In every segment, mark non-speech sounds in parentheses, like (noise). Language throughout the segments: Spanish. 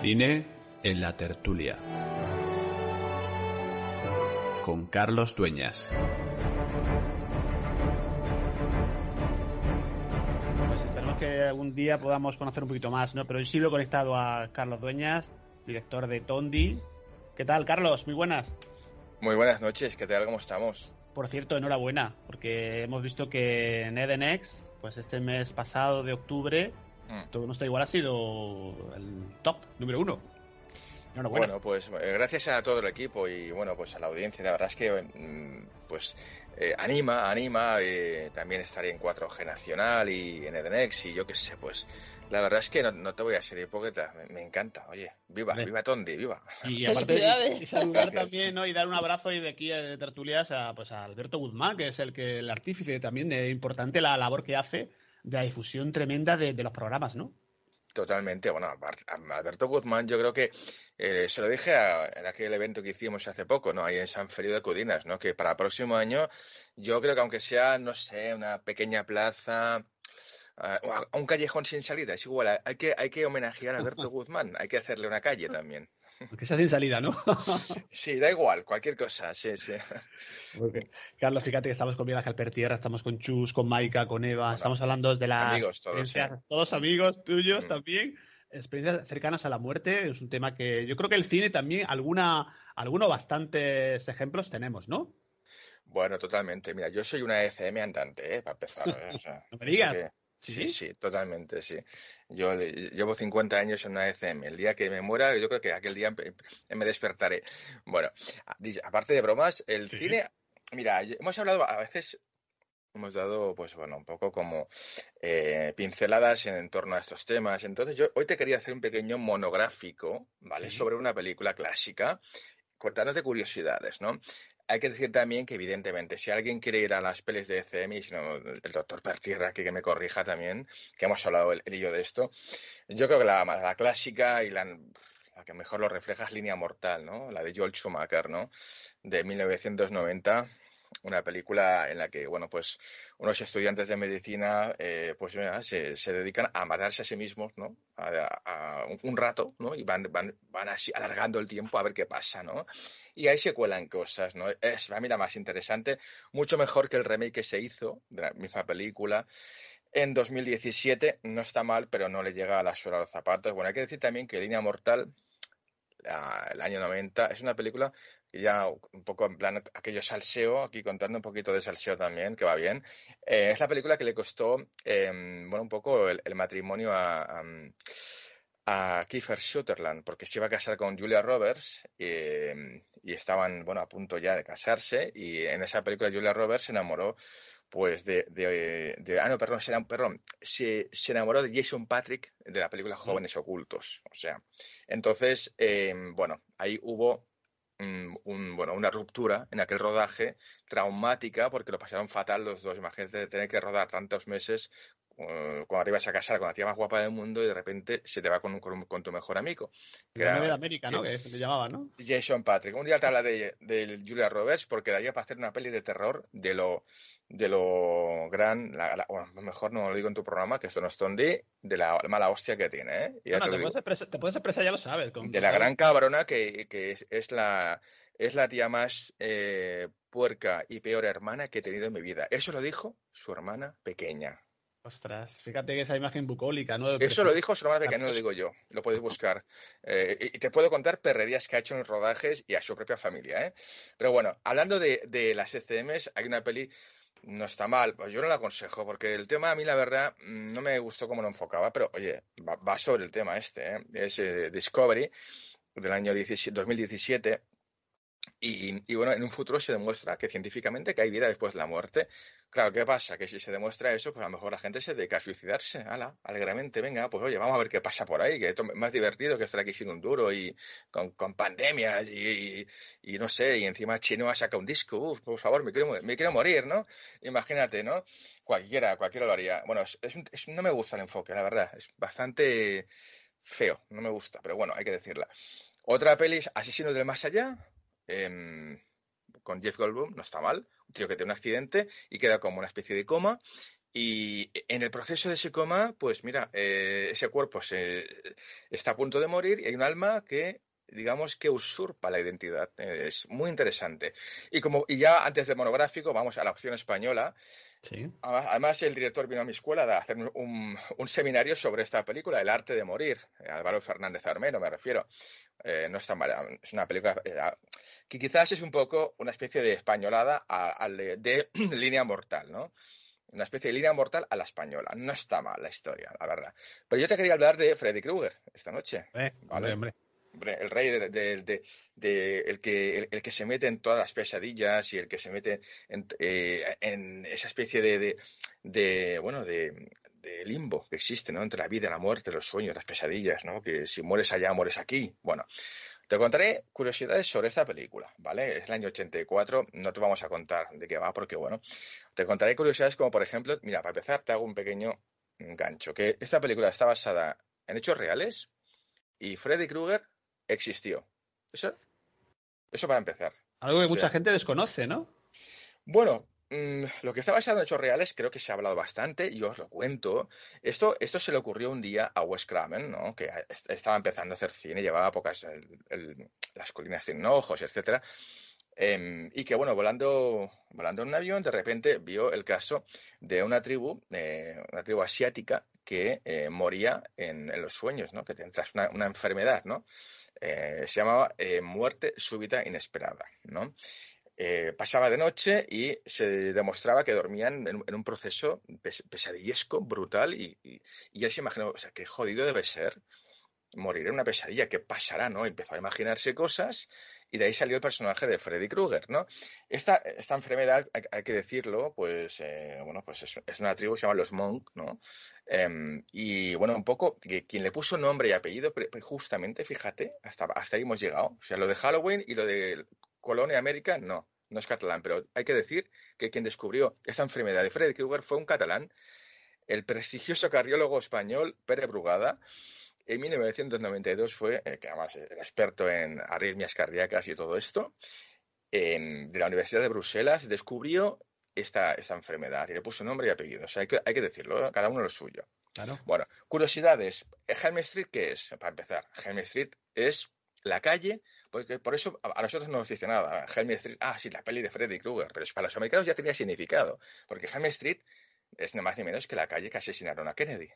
Cine en la tertulia. Con Carlos Dueñas. Pues esperemos que algún día podamos conocer un poquito más, ¿no? Pero hoy sí lo he conectado a Carlos Dueñas, director de Tondi. ¿Qué tal, Carlos? Muy buenas. Muy buenas noches, ¿qué tal? ¿Cómo estamos? Por cierto, enhorabuena, porque hemos visto que en Edenex, pues este mes pasado de octubre, Mm. todo nuestro igual ha sido el top número uno. Enhorabuena. Bueno, pues eh, gracias a todo el equipo y bueno, pues a la audiencia, la verdad es que mm, pues eh, anima, anima, eh, también estaré en 4G Nacional y en Edenex y yo qué sé, pues la verdad es que no, no te voy a ser hipócrita, me, me encanta, oye, viva, Vale. viva Tondi, viva. Y (laughs) aparte y, y saludar Gracias. también, ¿no? Y dar un abrazo y de aquí de tertulias a, pues, a Alberto Guzmán, que es el que el artífice también de importante la labor que hace de la difusión tremenda de, de los programas, ¿no? Totalmente, bueno, Alberto Guzmán yo creo que eh, se lo dije a- en aquel evento que hicimos hace poco, ¿no? Ahí en San Feliu de Cudinas, ¿no? Que para el próximo año yo creo que aunque sea, no sé, una pequeña plaza, ah, un callejón sin salida, es igual, hay que, hay que homenajear a Alberto (laughs) Guzmán, hay que hacerle una calle también. Aunque sea sin salida, ¿no? (laughs) Sí, da igual, cualquier cosa, sí, sí. Carlos, fíjate que estamos con Miguel Ángel Pertierra, estamos con Chus, con Maika, con Eva, estamos hablando de las amigos todos, todos amigos tuyos Mm. también, experiencias cercanas a la muerte, es un tema que yo creo que el cine también, alguna, algunos bastantes ejemplos tenemos, ¿no? Bueno, totalmente. Mira, yo soy una ECM andante, ¿eh? Para empezar. ¿eh? O sea, (laughs) No me digas. que- Sí, Sí, totalmente, sí. Yo le- llevo 50 años en una ECM. El día que me muera, yo creo que aquel día empe- me despertaré. Bueno, aparte de bromas, el Sí. cine, mira, hemos hablado a veces, hemos dado, pues bueno, un poco como eh, pinceladas en, en torno a estos temas. Entonces, yo hoy te quería hacer un pequeño monográfico, ¿vale? Sí. Sobre una película clásica, contándote curiosidades, ¿no? Hay que decir también que, evidentemente, si alguien quiere ir a las pelis de ECM, y si no, el doctor Pertierra aquí que me corrija también, que hemos hablado el, él y de esto, yo creo que la, clásica y la, que mejor lo refleja es Línea Mortal, ¿no? La de Joel Schumacher, ¿no? De 1990, una película en la que, bueno, pues unos estudiantes de medicina, eh, pues se, se dedican a matarse a sí mismos, ¿no? A un, un rato, ¿no? Y van, van, van así alargando el tiempo a ver qué pasa, ¿no? Y ahí se cuelan cosas, ¿no? Es la más interesante, mucho mejor que el remake que se hizo de la misma película en 2017. No está mal, pero no le llega a la suela a los zapatos. Bueno, hay que decir también que Línea Mortal, el año 90, es una película ya un poco en plan aquello salseo, aquí contando un poquito de salseo también, que va bien. Eh, es la película que le costó, eh, bueno, un poco el, matrimonio a, a Kiefer Sutherland, porque se iba a casar con Julia Roberts eh, y estaban, bueno, a punto ya de casarse y en esa película Julia Roberts se enamoró pues de, de, de- ah no, perdón, se, perdón, se, se enamoró de Jason Patrick de la película Jóvenes Ocultos, o sea, entonces, eh, bueno, ahí hubo mm, un, bueno, una ruptura en aquel rodaje traumática porque lo pasaron fatal los dos. Imagínate de tener que rodar tantos meses cuando te ibas a casar con la tía más guapa del mundo y de repente se te va con, un- con, con tu mejor amigo. que era de América, ¿no? Que le llamaba, ¿no? Jason Patrick. Un día te habla de, de Julia Roberts porque daría para hacer una peli de terror de lo, de lo gran, la- la- bueno, mejor no lo digo en tu programa, que esto no es Tondi, de la mala hostia que tiene, ¿eh? Bueno, te puedes expresar, te puedes expresar, ya lo sabes. con- De la gran cabrona que, que es, es la, es la tía más eh, puerca y peor hermana que he tenido en mi vida. Eso lo dijo su hermana pequeña. Ostras, fíjate que esa imagen bucólica, ¿no? Eso lo dijo su hermana pequeña, no lo digo yo. Lo podéis buscar. Eh, y te puedo contar perrerías que ha hecho en rodajes y a su propia familia, ¿eh? Pero bueno, hablando de, de las ECMs, hay una peli, no está mal, pues yo no la aconsejo, porque el tema a mí, la verdad, mm, no me gustó cómo lo enfocaba, pero oye, va, va sobre el tema este, ¿eh? Es eh, Discovery, del año 17 2017. Y, y bueno, en un futuro se demuestra que científicamente que hay vida después de la muerte. Claro, ¿qué pasa? Que si se demuestra eso, pues a lo mejor la gente se dedica a suicidarse, ala, alegremente, venga, pues oye, vamos a ver qué pasa por ahí, que esto es más divertido que estar aquí sin un duro y con, con pandemias y, y- no sé, y encima Chino saca un disco, uf, por favor, me quiero, me quiero morir, ¿no? Imagínate, ¿no? Cualquiera, cualquiera lo haría. Bueno, es, un- no me gusta el enfoque, la verdad, es bastante feo, no me gusta, pero bueno, hay que decirla. Otra peli es Asesinos del Más Allá, em, con Jeff Goldblum, no está mal, un tío que tiene un accidente y queda como una especie de coma Y en el proceso de ese coma, pues mira, eh, ese cuerpo se, está a punto de morir y hay un alma que digamos que usurpa la identidad. Es muy interesante. Y como y ya antes del monográfico, vamos a la opción española. Sí. Además, el director vino a mi escuela a hacer un, un, seminario sobre esta película, El arte de morir. Álvaro Fernández Armeno, me refiero. Eh, no es tan mala. Es una película eh, que quizás es un poco una especie de españolada a, de, (clears throat) línea mortal, ¿no? Una especie de línea mortal a la española. No está mal la historia, la verdad. Pero yo te quería hablar de Freddy Krueger esta noche. Eh, ¿vale? hombre el rey de, el, que, el, que se mete en todas las pesadillas y el que se mete en, eh, esa especie de, bueno de, limbo que existe ¿no? entre la vida y la muerte, los sueños, las pesadillas, ¿no? que si mueres allá, mueres aquí. Bueno, te contaré curiosidades sobre esta película, ¿vale? Es el año 84, no te vamos a contar de qué va porque, bueno, te contaré curiosidades como, por ejemplo, mira, para empezar te hago un pequeño gancho, que esta película está basada en hechos reales y Freddy Krueger existió. Eso, eso para empezar. Algo que mucha gente desconoce, ¿no? Bueno, mm, lo que está basado en hechos reales creo que se ha hablado bastante y os lo cuento. Esto, esto se le ocurrió un día a Wes Craven, ¿no? que estaba empezando a hacer cine, llevaba pocas, las colinas sin ojos, etcétera. Em, y que, bueno, volando, volando en un avión, de repente vio el caso de una tribu, eh, una tribu asiática, que eh, moría en, los sueños, ¿no? Que te entras una, una enfermedad, ¿no? Eh, se llamaba eh, muerte súbita inesperada, ¿no? Pasaba de noche y se demostraba que dormían en, un proceso pesadillesco, brutal, y, y, él se imaginó, o sea, qué jodido debe ser morir en una pesadilla, ¿qué pasará, no? Empezó a imaginarse cosas y de ahí salió el personaje de Freddy Krueger, ¿no? Esta, esta enfermedad, hay, que decirlo, pues, eh, bueno, pues es, una tribu que se llama los Monk, ¿no? Em, y bueno, un poco, que, quien le puso nombre y apellido, justamente, fíjate, hasta, hasta ahí hemos llegado. O sea, lo de Halloween y lo de Colonia América, no, no es catalán, pero hay que decir que quien descubrió esta enfermedad de Freddy Krueger fue un catalán, el prestigioso cardiólogo español Pere Brugada, en 1992 fue, eh, que además era experto en arritmias cardíacas y todo esto, de la Universidad de Bruselas, descubrió esta, esta enfermedad y le puso nombre y apellido. O sea, hay que, hay que decirlo, ¿eh? cada uno lo suyo. Bueno, curiosidades. Helm Street, ¿qué es? Para empezar, Helm Street es la calle, porque por eso a nosotros no nos dice nada. Helm Street, ah, sí, la peli de Freddy Krueger, pero para los americanos ya tenía significado, porque Helm Street es nada más ni menos que la calle que asesinaron a Kennedy.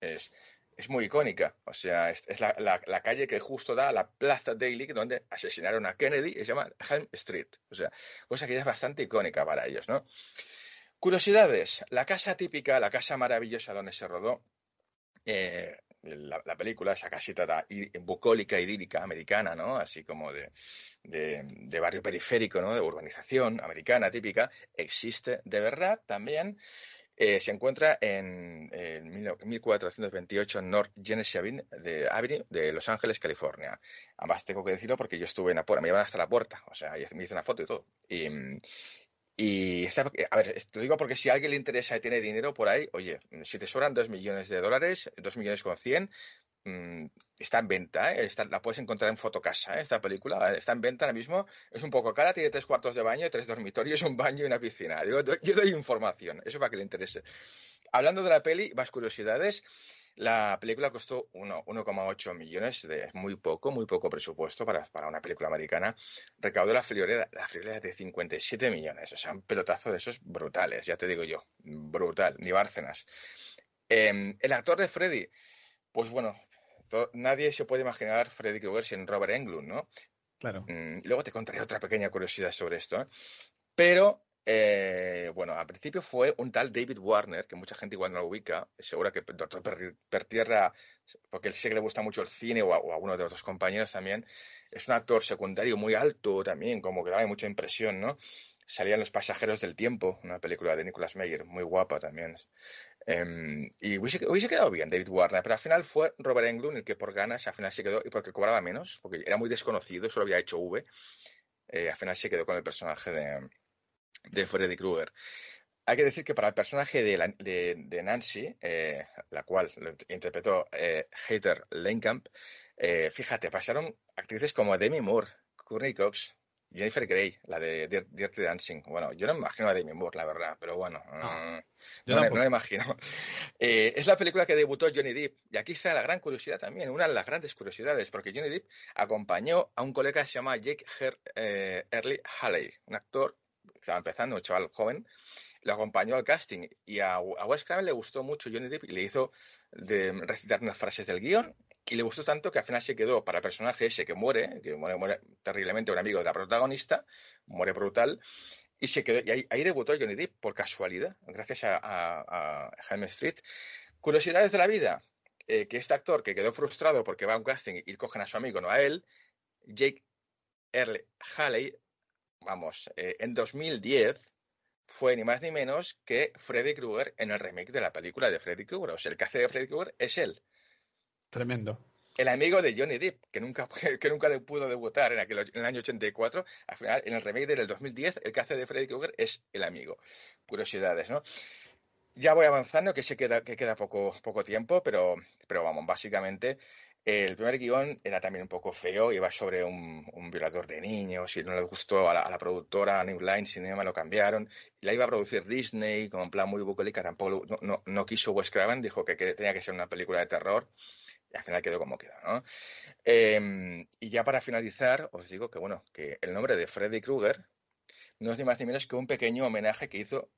Es, es muy icónica. O sea, es, la, la, calle que justo da a la Plaza Daily, donde asesinaron a Kennedy, y se llama Helm Street. O sea, cosa que ya es bastante icónica para ellos, ¿no? Curiosidades. La casa típica, la casa maravillosa donde se rodó eh, la, película, esa casita bucólica, idílica, americana, ¿no? Así como de, de, barrio periférico, ¿no? De urbanización americana típica, existe de verdad también. Eh, se encuentra en, 1428 North Genesee Avenue de, Los Ángeles, California. Además, tengo que decirlo porque yo estuve en la puerta, me llevan hasta la puerta, o sea, me hice una foto y todo. Y a ver, te lo digo porque si a alguien le interesa y tiene dinero por ahí, oye, si te sobran 2 millones de dólares, 2 millones con 100, Mm, está en venta, ¿eh? la puedes encontrar en Fotocasa, ¿eh? esta película está en venta ahora mismo, es un poco cara, tiene tres cuartos de baño, tres dormitorios, un baño y una piscina. yo doy información, eso para que le interese. Hablando de la peli, más curiosidades, la película costó 1,8 millones, de, muy poco, muy poco presupuesto para, para una película americana. Recaudó la friolera, la de 57 millones, o sea, un pelotazo de esos brutales, ya te digo yo, brutal, ni Bárcenas. Em, el actor de Freddy, pues bueno, nadie se puede imaginar Freddy Krueger sin Robert Englund, ¿no? Claro. Mm, luego te contaré otra pequeña curiosidad sobre esto. ¿eh? Pero, eh, bueno, al principio fue un tal David Warner, que mucha gente igual no lo ubica. Seguro que doctor Pertierra, porque él sé que le gusta mucho el cine o a, uno de otros compañeros también, es un actor secundario muy alto también, como que daba mucha impresión, ¿no? Salían Los Pasajeros del Tiempo, una película de Nicolas Meyer, muy guapa también. Em, y hubiese, hubiese, quedado bien David Warner, pero al final fue Robert Englund el que por ganas al final se quedó, y porque cobraba menos, porque era muy desconocido, solo había hecho V, eh, al final se quedó con el personaje de, de Freddy Krueger. Hay que decir que para el personaje de, de, Nancy, eh, la cual lo interpretó eh, Heather Lankamp, eh, fíjate, pasaron actrices como Demi Moore, Courtney Cox, Jennifer Grey, la de Dirty Dancing. Bueno, yo no me imagino a Demi Moore, la verdad, pero bueno, no, no, me, no imagino. (laughs) Eh, es la película que debutó Johnny Depp, y aquí está la gran curiosidad también, una de las grandes curiosidades, porque Johnny Depp acompañó a un colega que se llama Jake eh, Early Haley, un actor estaba empezando, un chaval joven, lo acompañó al casting y a, a Wes Craven le gustó mucho Johnny Depp y le hizo recitar unas frases del guion y le gustó tanto que al final se quedó para el personaje ese que muere, que muere, terriblemente, un amigo de la protagonista, muere brutal, y se quedó, y ahí, debutó Johnny Depp por casualidad, gracias a, a, Street. Curiosidades de la vida, eh, que este actor que quedó frustrado porque va a un casting y cogen a su amigo, no a él, Jake Earle Haley, vamos, eh, en 2010 fue ni más ni menos que Freddy Krueger en el remake de la película de Freddy Krueger. O sea, el que hace de Freddy Krueger es él. Tremendo. El amigo de Johnny Depp, que nunca, (laughs) que nunca pudo debutar en, aquel, en el año 84, al final, en el remake del 2010, el que hace de Freddy Krueger es el amigo. Curiosidades, ¿no? Ya voy avanzando, que se queda, que queda poco, poco tiempo, pero, pero vamos, básicamente el primer guion era también un poco feo, iba sobre un, violador de niños y no le gustó a la, productora, a New Line Cinema, lo cambiaron. La iba a producir Disney con un plan muy bucólica, tampoco no, quiso Wes Craven, dijo que, que tenía que ser una película de terror y al final quedó como quedó, ¿no? Em, y ya para finalizar, os digo que, bueno, que el nombre de Freddy Krueger no es ni más ni menos que un pequeño homenaje que hizo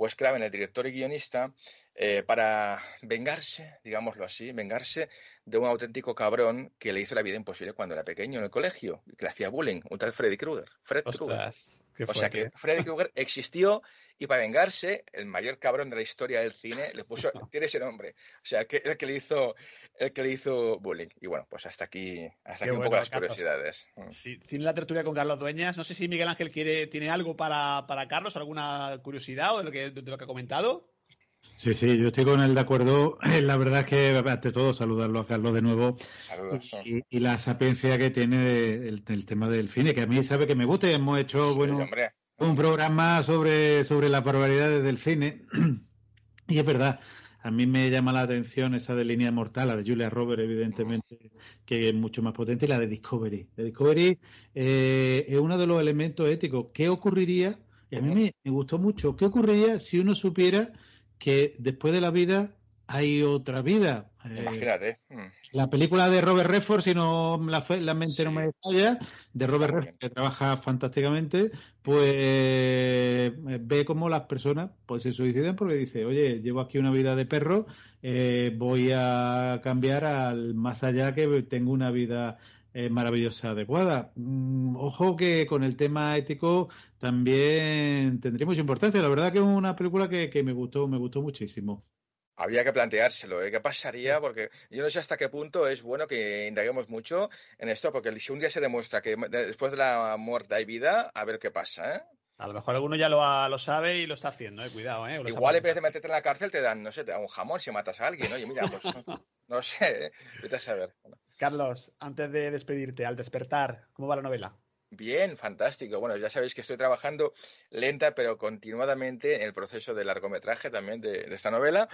Wes Craven, el director y guionista, eh, para vengarse, digámoslo así, vengarse de un auténtico cabrón que le hizo la vida imposible cuando era pequeño en el colegio, que le hacía bullying, un tal Freddy Krueger. Fred Krueger. O sea que Freddy Krueger existió y para vengarse, el mayor cabrón de la historia del cine le puso, (laughs) tiene ese nombre. O sea, que el que le hizo, el que le hizo bullying. Y bueno, pues hasta aquí, hasta aquí un poco las curiosidades. Mm. Sí, tiene la tertulia con Carlos Dueñas. No sé si Miguel Ángel quiere, tiene algo para, para Carlos, alguna curiosidad o de lo que, de lo que ha comentado. Sí, sí, yo estoy con él de acuerdo. (clears throat) La verdad es que, ante todo, saludarlo a Carlos de nuevo. Saludos. Y, la sapiencia que tiene el, tema del cine, que a mí sabe que me gusta. Hemos hecho, bueno, un programa sobre, sobre las barbaridades del cine. (clears throat) y es verdad, a mí me llama la atención esa de Línea Mortal, la de Julia Roberts, evidentemente, que es mucho más potente, y la de Discovery. La Discovery eh, es uno de los elementos éticos. ¿Qué ocurriría? Y a mí me, me gustó mucho. ¿Qué ocurriría si uno supiera que después de la vida hay otra vida. Eh, Imagínate. Mm. La película de Robert Redford, si no la, la mente no me falla, de Robert Redford, que trabaja fantásticamente, pues eh, ve cómo las personas pues se suicidan porque dice, oye, llevo aquí una vida de perro, eh, voy a cambiar al más allá que tengo una vida maravillosa, adecuada. Mm, ojo que con el tema ético también tendría mucha importancia. La verdad que es una película que, que me gustó, me gustó muchísimo había que planteárselo, ¿eh? ¿Qué pasaría? Porque yo no sé hasta qué punto es bueno que indaguemos mucho en esto, porque si un día se demuestra que después de la muerte hay vida, a ver qué pasa, ¿eh? A lo mejor alguno ya lo, lo sabe y lo está haciendo, ¿eh? Cuidado, ¿eh? Igual en vez de meterte en la cárcel te dan, no sé, te dan un jamón si matas a alguien, oye, mira, pues (laughs) no, sé, ¿eh? Vete a saber. Carlos, antes de despedirte, al despertar, ¿cómo va la novela? Bien, fantástico. Bueno, ya sabéis que estoy trabajando lenta pero continuadamente en el proceso de largometraje también de, esta novela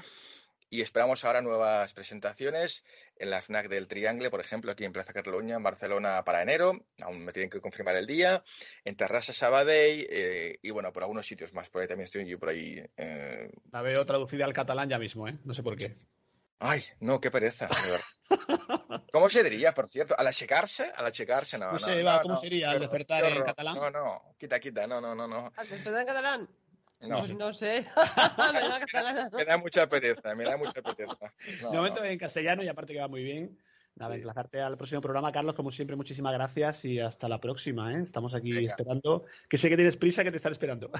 y esperamos ahora nuevas presentaciones en la FNAC del Triangle, por ejemplo, aquí en Plaza Cataluña, en Barcelona para enero, aún me tienen que confirmar el día, en Terrassa Sabadell eh, y bueno, por algunos sitios más, por ahí también estoy yo por ahí. Eh... La veo traducida al catalán ya mismo, ¿eh? No sé por qué. Ay, no, qué pereza. (laughs) ¿Cómo se diría, por cierto? ¿Al achecarse? Al achecarse, no. No sé, no, ¿cómo sería? ¿Al despertar en catalán? No, no, quita, quita, no, no, no. no. ¿Al despertar en catalán? No, no sé. (laughs) (laughs) me da mucha pereza, me da mucha pereza. de momento en castellano y aparte que va muy bien. Nada, sí. emplazarte al próximo programa, Carlos. Como siempre, muchísimas gracias y hasta la próxima. ¿eh? Estamos aquí esperando. Que sé que tienes prisa, que te están esperando.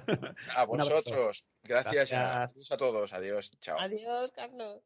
A vosotros. Gracias. gracias. A todos. Adiós. Chao. Adiós, Carlos.